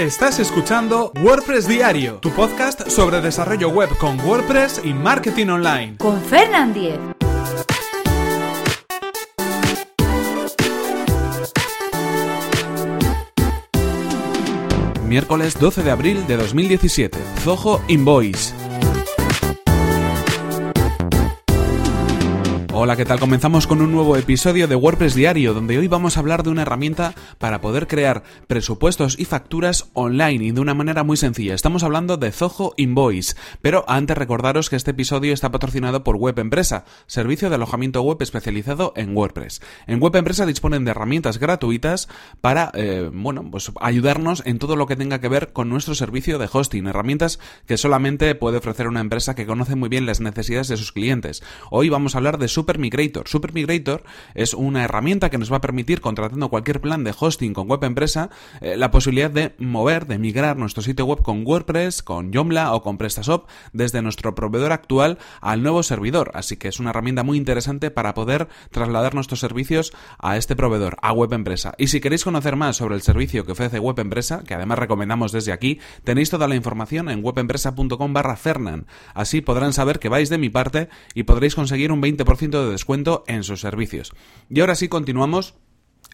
Estás escuchando WordPress Diario, tu podcast sobre desarrollo web con WordPress y marketing online. Con Fernand Diez. Miércoles 12 de abril de 2017. Zoho Invoice. Hola, ¿qué tal? Comenzamos con un nuevo episodio de WordPress Diario, donde hoy vamos a hablar de una herramienta para poder crear presupuestos y facturas online y de una manera muy sencilla. Estamos hablando de Zoho Invoice, pero antes recordaros que este episodio está patrocinado por Web Empresa, servicio de alojamiento web especializado en WordPress. En Web Empresa disponen de herramientas gratuitas para, eh, bueno, pues ayudarnos en todo lo que tenga que ver con nuestro servicio de hosting, herramientas que solamente puede ofrecer una empresa que conoce muy bien las necesidades de sus clientes. Hoy vamos a hablar de Super Supermigrator. Supermigrator es una herramienta que nos va a permitir, contratando cualquier plan de hosting con web empresa, eh, la posibilidad de mover, de migrar nuestro sitio web con WordPress, con Joomla o con PrestaShop desde nuestro proveedor actual al nuevo servidor. Así que es una herramienta muy interesante para poder trasladar nuestros servicios a este proveedor, a web empresa. Y si queréis conocer más sobre el servicio que ofrece web empresa, que además recomendamos desde aquí, tenéis toda la información en webempresa.com barra Fernan. Así podrán saber que vais de mi parte y podréis conseguir un 20% de descuento en sus servicios. Y ahora sí continuamos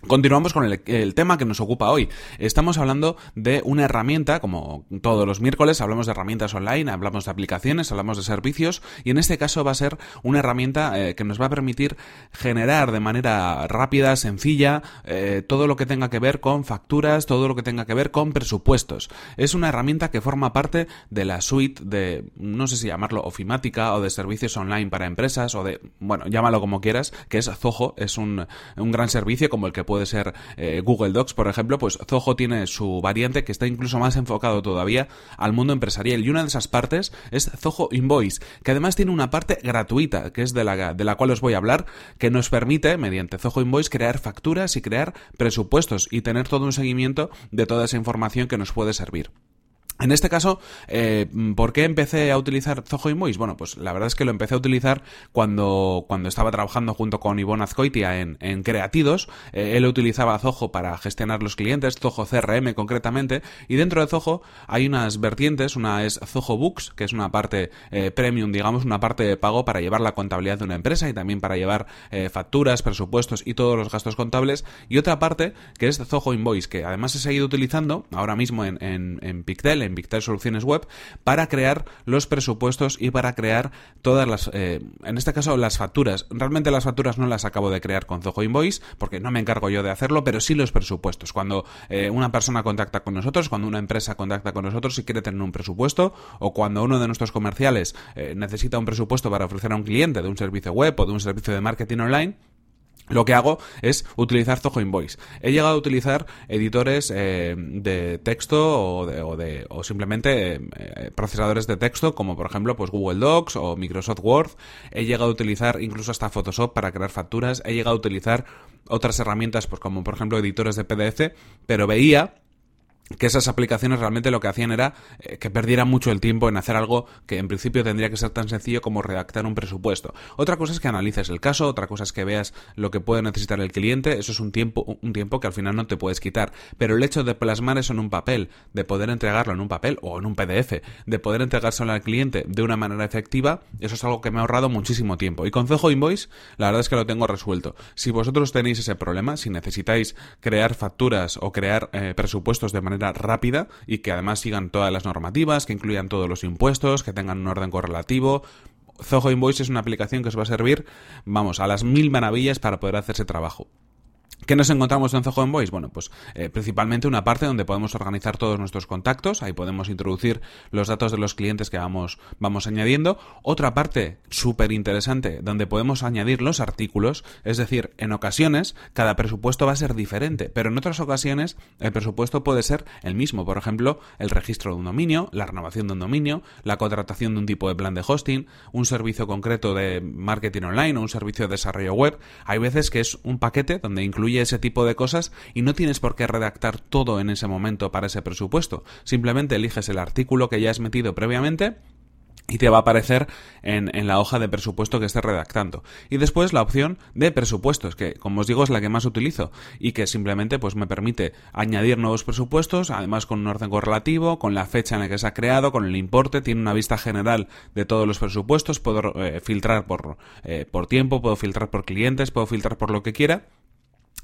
Continuamos con el, tema que nos ocupa hoy. Estamos hablando de una herramienta, como todos los miércoles, hablamos de herramientas online, hablamos de aplicaciones, hablamos de servicios, y en este caso va a ser una herramienta eh, que nos va a permitir generar de manera rápida, sencilla, eh, todo lo que tenga que ver con facturas, todo lo que tenga que ver con presupuestos. Es una herramienta que forma parte de la suite de, no sé si llamarlo ofimática o de servicios online para empresas, o de, bueno, llámalo como quieras, que es Zoho, es un, un gran servicio como el que puede ser eh, Google Docs, por ejemplo, pues Zoho tiene su variante que está incluso más enfocado todavía al mundo empresarial. Y una de esas partes es Zoho Invoice, que además tiene una parte gratuita, que es de la, de la cual os voy a hablar, que nos permite, mediante Zoho Invoice, crear facturas y crear presupuestos y tener todo un seguimiento de toda esa información que nos puede servir. En este caso, eh, ¿por qué empecé a utilizar Zoho Invoice? Bueno, pues la verdad es que lo empecé a utilizar cuando, cuando estaba trabajando junto con Ivonne Azcoitia en, en Creatidos. Eh, él utilizaba Zoho para gestionar los clientes, Zoho CRM concretamente, y dentro de Zoho hay unas vertientes, una es Zoho Books, que es una parte eh, premium, digamos, una parte de pago para llevar la contabilidad de una empresa y también para llevar eh, facturas, presupuestos y todos los gastos contables, y otra parte que es Zoho Invoice, que además he seguido utilizando ahora mismo en, en, en Pictel, en Soluciones Web para crear los presupuestos y para crear todas las, eh, en este caso, las facturas. Realmente las facturas no las acabo de crear con Zoho Invoice porque no me encargo yo de hacerlo, pero sí los presupuestos. Cuando eh, una persona contacta con nosotros, cuando una empresa contacta con nosotros y quiere tener un presupuesto, o cuando uno de nuestros comerciales eh, necesita un presupuesto para ofrecer a un cliente de un servicio web o de un servicio de marketing online, lo que hago es utilizar Zoho Invoice. He llegado a utilizar editores eh, de texto o, de, o, simplemente eh, procesadores de texto como por ejemplo pues Google Docs o Microsoft Word. He llegado a utilizar incluso hasta Photoshop para crear facturas. He llegado a utilizar otras herramientas pues como por ejemplo editores de PDF, pero veía que esas aplicaciones realmente lo que hacían era eh, que perdieran mucho el tiempo en hacer algo que en principio tendría que ser tan sencillo como redactar un presupuesto. Otra cosa es que analices el caso, otra cosa es que veas lo que puede necesitar el cliente, eso es un tiempo, un tiempo que al final no te puedes quitar. Pero el hecho de plasmar eso en un papel, de poder entregarlo en un papel o en un PDF, de poder entregárselo al cliente de una manera efectiva, eso es algo que me ha ahorrado muchísimo tiempo. Y con Zoho Invoice, la verdad es que lo tengo resuelto. Si vosotros tenéis ese problema, si necesitáis crear facturas o crear eh, presupuestos de manera rápida y que además sigan todas las normativas, que incluyan todos los impuestos, que tengan un orden correlativo. Zoho Invoice es una aplicación que os va a servir, vamos, a las mil maravillas para poder hacer ese trabajo. ¿Qué nos encontramos en Zoho Envoys? Bueno, pues eh, principalmente una parte donde podemos organizar todos nuestros contactos, ahí podemos introducir los datos de los clientes que vamos, vamos añadiendo. Otra parte súper interesante donde podemos añadir los artículos, es decir, en ocasiones cada presupuesto va a ser diferente, pero en otras ocasiones el presupuesto puede ser el mismo. Por ejemplo, el registro de un dominio, la renovación de un dominio, la contratación de un tipo de plan de hosting, un servicio concreto de marketing online o un servicio de desarrollo web. Hay veces que es un paquete donde incluye ese tipo de cosas y no tienes por qué redactar todo en ese momento para ese presupuesto. Simplemente eliges el artículo que ya has metido previamente y te va a aparecer en, en, la hoja de presupuesto que estés redactando. Y después la opción de presupuestos, que como os digo es la que más utilizo y que simplemente pues me permite añadir nuevos presupuestos, además con un orden correlativo, con la fecha en la que se ha creado, con el importe, tiene una vista general de todos los presupuestos, puedo eh, filtrar por, eh, por tiempo, puedo filtrar por clientes, puedo filtrar por lo que quiera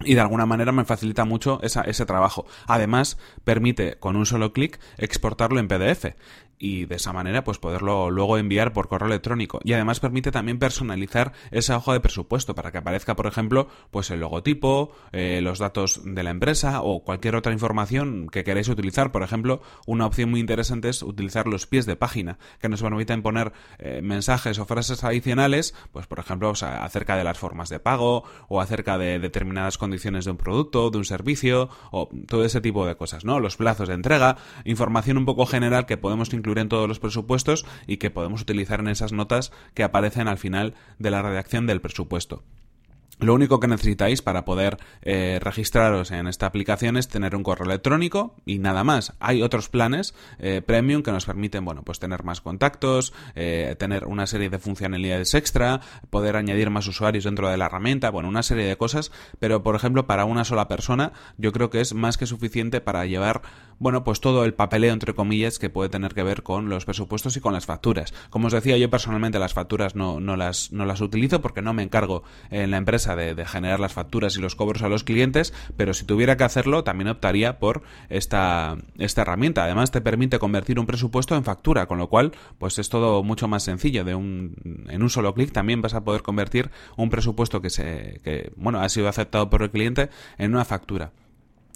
y de alguna manera me facilita mucho ese trabajo. Además, permite con un solo clic exportarlo en PDF y de esa manera pues poderlo luego enviar por correo electrónico. Y además permite también personalizar esa hoja de presupuesto para que aparezca por ejemplo pues el logotipo eh, los datos de la empresa o cualquier otra información que queráis utilizar. Por ejemplo una opción muy interesante es utilizar los pies de página que nos permiten poner eh, mensajes o frases adicionales pues por ejemplo acerca de las formas de pago o acerca de determinadas condiciones de un producto de un servicio o todo ese tipo de cosas no los plazos de entrega información un poco general que podemos incluir en todos los presupuestos y que podemos utilizar en esas notas que aparecen al final de la redacción del presupuesto. Lo único que necesitáis para poder eh, registraros en esta aplicación es tener un correo electrónico y nada más. Hay otros planes eh, premium que nos permiten, bueno, pues tener más contactos, eh, tener una serie de funcionalidades extra, poder añadir más usuarios dentro de la herramienta, bueno, una serie de cosas, pero por ejemplo para una sola persona yo creo que es más que suficiente para llevar, bueno, pues todo el papeleo entre comillas que puede tener que ver con los presupuestos y con las facturas. Como os decía, yo personalmente las facturas no, no, las, no las utilizo porque no me encargo en la empresa de, generar las facturas y los cobros a los clientes, pero si tuviera que hacerlo, también optaría por esta, esta herramienta. Además, te permite convertir un presupuesto en factura, con lo cual, pues es todo mucho más sencillo. De un, en un solo clic también vas a poder convertir un presupuesto que se, que, bueno, ha sido aceptado por el cliente en una factura.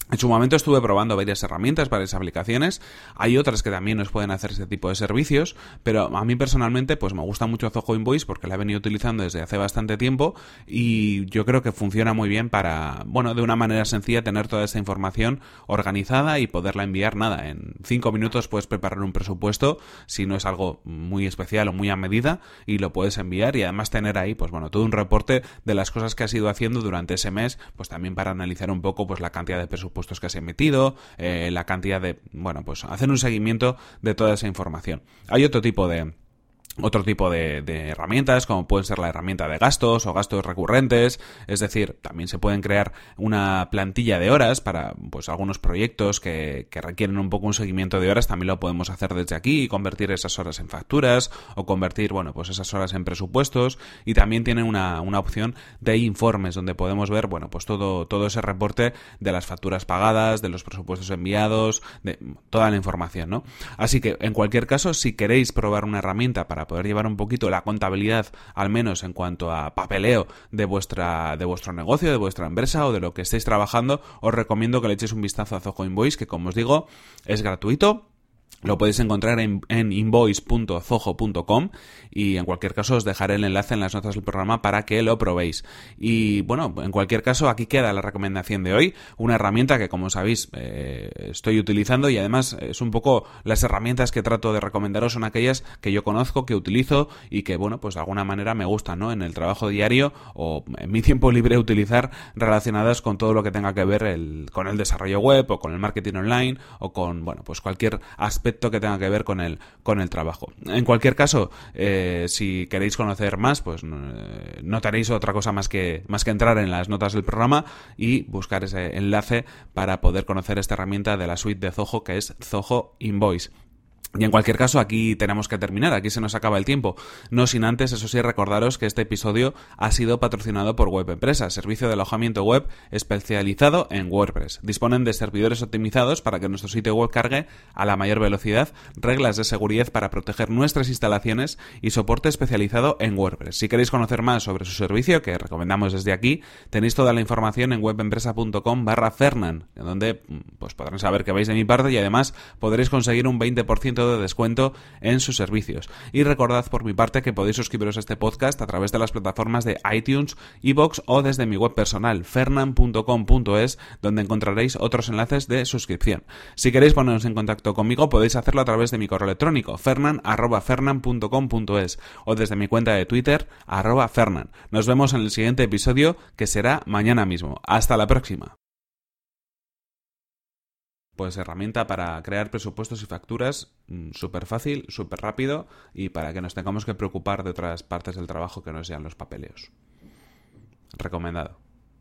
En su momento estuve probando varias herramientas, varias aplicaciones. Hay otras que también nos pueden hacer este tipo de servicios, pero a mí personalmente pues me gusta mucho Zoho Invoice porque la he venido utilizando desde hace bastante tiempo y yo creo que funciona muy bien para, bueno, de una manera sencilla tener toda esta información organizada y poderla enviar nada. En cinco minutos puedes preparar un presupuesto si no es algo muy especial o muy a medida y lo puedes enviar y además tener ahí pues bueno todo un reporte de las cosas que has ido haciendo durante ese mes, pues también para analizar un poco pues la cantidad de presupuestos puestos que has emitido, eh, la cantidad de, bueno, pues hacer un seguimiento de toda esa información. Hay otro tipo de, otro tipo de, herramientas, como puede ser la herramienta de gastos o gastos recurrentes, es decir, también se pueden crear una plantilla de horas para pues algunos proyectos que, requieren un poco un seguimiento de horas, también lo podemos hacer desde aquí y convertir esas horas en facturas o convertir, bueno, pues esas horas en presupuestos. Y también tiene una, una opción de informes donde podemos ver, bueno, pues todo, todo ese reporte de las facturas pagadas, de los presupuestos enviados, de toda la información, ¿no? Así que, en cualquier caso, si queréis probar una herramienta para poder llevar un poquito la contabilidad, al menos en cuanto a papeleo de vuestra de vuestro negocio, de vuestra empresa o de lo que estéis trabajando, os recomiendo que le echéis un vistazo a Zoho Invoice, que como os digo, es gratuito lo podéis encontrar en, invoice.zoho.com y en cualquier caso os dejaré el enlace en las notas del programa para que lo probéis. Y bueno, en cualquier caso aquí queda la recomendación de hoy, una herramienta que como sabéis eh, estoy utilizando y además es un poco las herramientas que trato de recomendaros son aquellas que yo conozco, que utilizo y que bueno, pues de alguna manera me gustan, ¿no? En el trabajo diario o en mi tiempo libre utilizar relacionadas con todo lo que tenga que ver el, con el desarrollo web o con el marketing online o con, bueno, pues cualquier aspecto que tenga que ver con el, con el trabajo. En cualquier caso, eh, si queréis conocer más, pues eh, no tenéis otra cosa más que, más que entrar en las notas del programa y buscar ese enlace para poder conocer esta herramienta de la suite de Zoho que es Zoho Invoice. Y en cualquier caso, aquí tenemos que terminar, aquí se nos acaba el tiempo. No sin antes, eso sí, recordaros que este episodio ha sido patrocinado por Web Empresa, servicio de alojamiento web especializado en WordPress. Disponen de servidores optimizados para que nuestro sitio web cargue a la mayor velocidad, reglas de seguridad para proteger nuestras instalaciones y soporte especializado en WordPress. Si queréis conocer más sobre su servicio, que recomendamos desde aquí, tenéis toda la información en webempresa.com barra Fernan, donde pues, podrán saber que vais de mi parte y además podréis conseguir un 20% de descuento en sus servicios. Y recordad por mi parte que podéis suscribiros a este podcast a través de las plataformas de iTunes, iBox o desde mi web personal fernan.com.es donde encontraréis otros enlaces de suscripción. Si queréis poneros en contacto conmigo podéis hacerlo a través de mi correo electrónico fernan@fernan.com.es o desde mi cuenta de Twitter arroba fernan. Nos vemos en el siguiente episodio que será mañana mismo. Hasta la próxima. Pues herramienta para crear presupuestos y facturas mm, súper fácil, súper rápido y para que nos tengamos que preocupar de otras partes del trabajo que no sean los papeleos. Recomendado.